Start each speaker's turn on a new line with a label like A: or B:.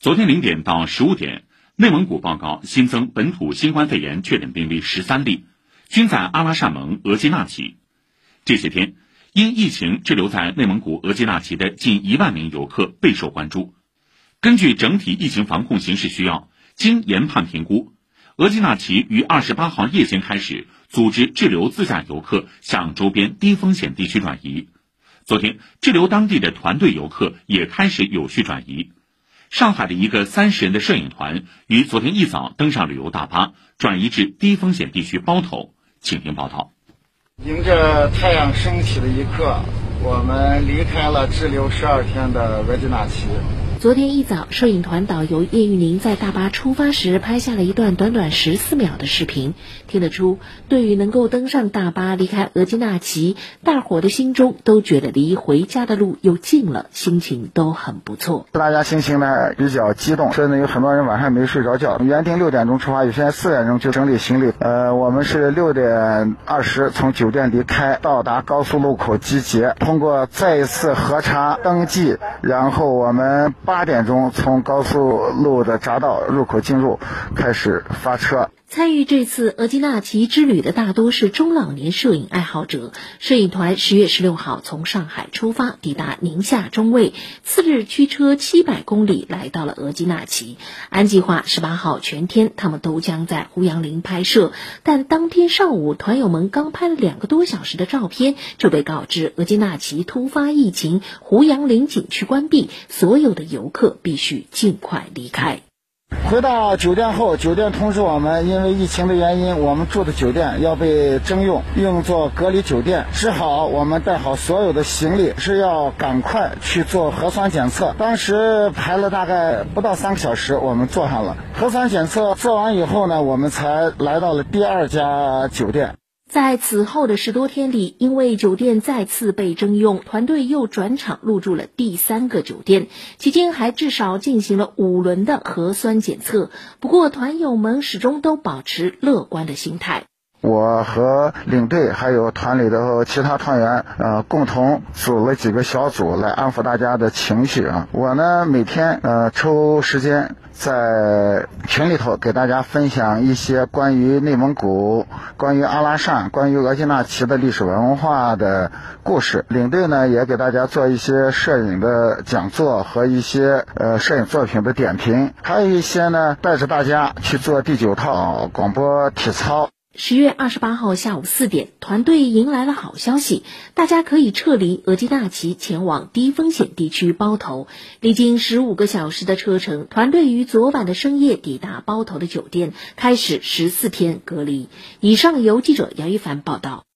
A: 昨天零点到十五点，内蒙古报告新增本土新冠肺炎确诊病例十三例，均在阿拉善盟额济纳旗。这些天，因疫情滞留在内蒙古额济纳旗的近一万名游客备受关注。根据整体疫情防控形势需要，经研判评估，额济纳旗于二十八号夜间开始组织滞留自驾游客向周边低风险地区转移。昨天，滞留当地的团队游客也开始有序转移。上海的一个三十人的摄影团于昨天一早登上旅游大巴，转移至低风险地区包头。请听报道。
B: 迎着太阳升起的一刻，我们离开了滞留十二天的维吉纳奇。
C: 昨天一早，摄影团导游叶玉宁在大巴出发时拍下了一段短短十四秒的视频。听得出，对于能够登上大巴离开额济纳旗，大伙的心中都觉得离回家的路又近了，心情都很不错。
B: 大家心情呢比较激动，甚至有很多人晚上没睡着觉。原定六点钟出发，有些人四点钟就整理行李。呃，我们是六点二十从酒店离开，到达高速路口集结，通过再一次核查登记，然后我们。八点钟从高速路的匝道入口进入，开始发车。
C: 参与这次额济纳旗之旅的大多是中老年摄影爱好者。摄影团十月十六号从上海出发，抵达宁夏中卫，次日驱车七百公里来到了额济纳旗。按计划，十八号全天他们都将在胡杨林拍摄，但当天上午团友们刚拍了两个多小时的照片，就被告知额济纳旗突发疫情，胡杨林景区关闭，所有的游客必须尽快离开。
B: 回到酒店后，酒店通知我们，因为疫情的原因，我们住的酒店要被征用，用作隔离酒店。只好我们带好所有的行李，是要赶快去做核酸检测。当时排了大概不到三个小时，我们做上了核酸检测。做完以后呢，我们才来到了第二家酒店。
C: 在此后的十多天里，因为酒店再次被征用，团队又转场入住了第三个酒店。期间还至少进行了五轮的核酸检测。不过，团友们始终都保持乐观的心态。
B: 我和领队还有团里的其他团员，呃，共同组了几个小组来安抚大家的情绪啊。我呢，每天呃抽时间在群里头给大家分享一些关于内蒙古、关于阿拉善、关于额济纳旗的历史文化的故事。领队呢，也给大家做一些摄影的讲座和一些呃摄影作品的点评，还有一些呢，带着大家去做第九套广播体操。
C: 十月二十八号下午四点，团队迎来了好消息，大家可以撤离额济纳旗，前往低风险地区包头。历经十五个小时的车程，团队于昨晚的深夜抵达包头的酒店，开始十四天隔离。以上由记者杨一凡报道。